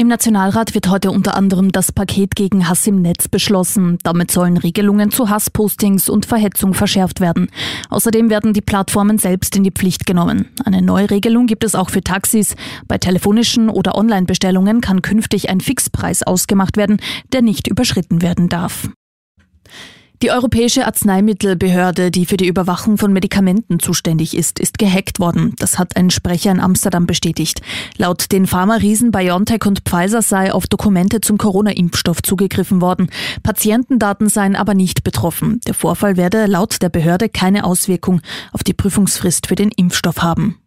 Im Nationalrat wird heute unter anderem das Paket gegen Hass im Netz beschlossen. Damit sollen Regelungen zu Hasspostings und Verhetzung verschärft werden. Außerdem werden die Plattformen selbst in die Pflicht genommen. Eine neue Regelung gibt es auch für Taxis. Bei telefonischen oder Online-Bestellungen kann künftig ein Fixpreis ausgemacht werden, der nicht überschritten werden darf. Die Europäische Arzneimittelbehörde, die für die Überwachung von Medikamenten zuständig ist, ist gehackt worden. Das hat ein Sprecher in Amsterdam bestätigt. Laut den Pharma-Riesen BioNTech und Pfizer sei auf Dokumente zum Corona-Impfstoff zugegriffen worden. Patientendaten seien aber nicht betroffen. Der Vorfall werde laut der Behörde keine Auswirkung auf die Prüfungsfrist für den Impfstoff haben.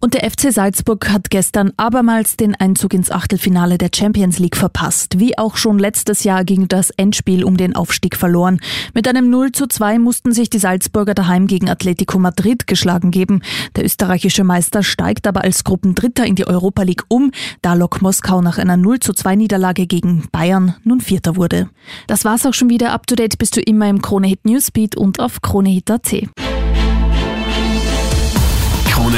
Und der FC Salzburg hat gestern abermals den Einzug ins Achtelfinale der Champions League verpasst. Wie auch schon letztes Jahr ging das Endspiel um den Aufstieg verloren. Mit einem 0 zu 2 mussten sich die Salzburger daheim gegen Atletico Madrid geschlagen geben. Der österreichische Meister steigt aber als Gruppendritter in die Europa League um, da Lok Moskau nach einer 0 zu 2 Niederlage gegen Bayern nun Vierter wurde. Das war's auch schon wieder. Up to date bist du immer im Krone Hit Newsbeat und auf kronehit.at.